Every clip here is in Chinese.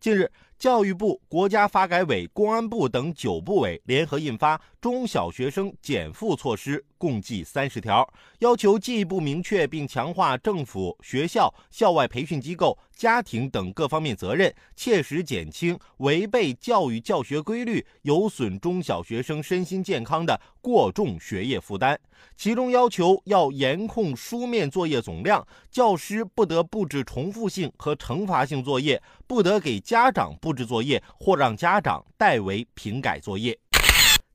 近日，教育部、国家发改委、公安部等九部委联合印发《中小学生减负措施》，共计三十条，要求进一步明确并强化政府、学校、校外培训机构、家庭等各方面责任，切实减轻违背教育教学规律、有损中小学生身心健康的过重学业负担。其中要求要严控书面作业总量，教师不得布置重复性和惩罚性作业，不得给家长布布置作业或让家长代为评改作业。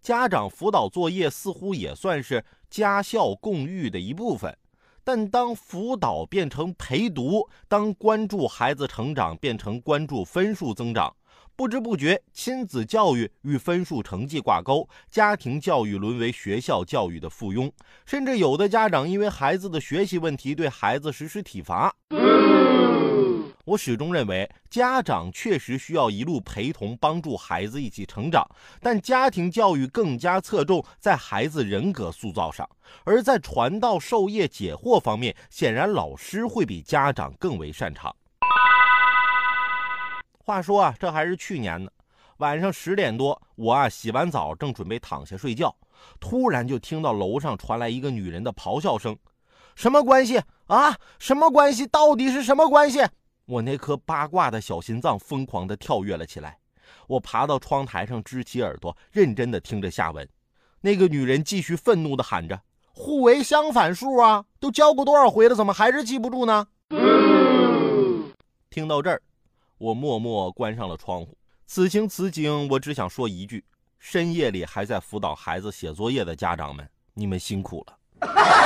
家长辅导作业似乎也算是家校共育的一部分，但当辅导变成陪读，当关注孩子成长变成关注分数增长。不知不觉，亲子教育与分数成绩挂钩，家庭教育沦为学校教育的附庸，甚至有的家长因为孩子的学习问题对孩子实施体罚。我始终认为，家长确实需要一路陪同，帮助孩子一起成长，但家庭教育更加侧重在孩子人格塑造上，而在传道授业解惑方面，显然老师会比家长更为擅长。话说啊，这还是去年呢。晚上十点多，我啊洗完澡，正准备躺下睡觉，突然就听到楼上传来一个女人的咆哮声：“什么关系啊？什么关系？到底是什么关系？”我那颗八卦的小心脏疯狂地跳跃了起来。我爬到窗台上，支起耳朵，认真地听着下文。那个女人继续愤怒地喊着：“互为相反数啊！都教过多少回了，怎么还是记不住呢？”听到这儿。我默默关上了窗户。此情此景，我只想说一句：深夜里还在辅导孩子写作业的家长们，你们辛苦了。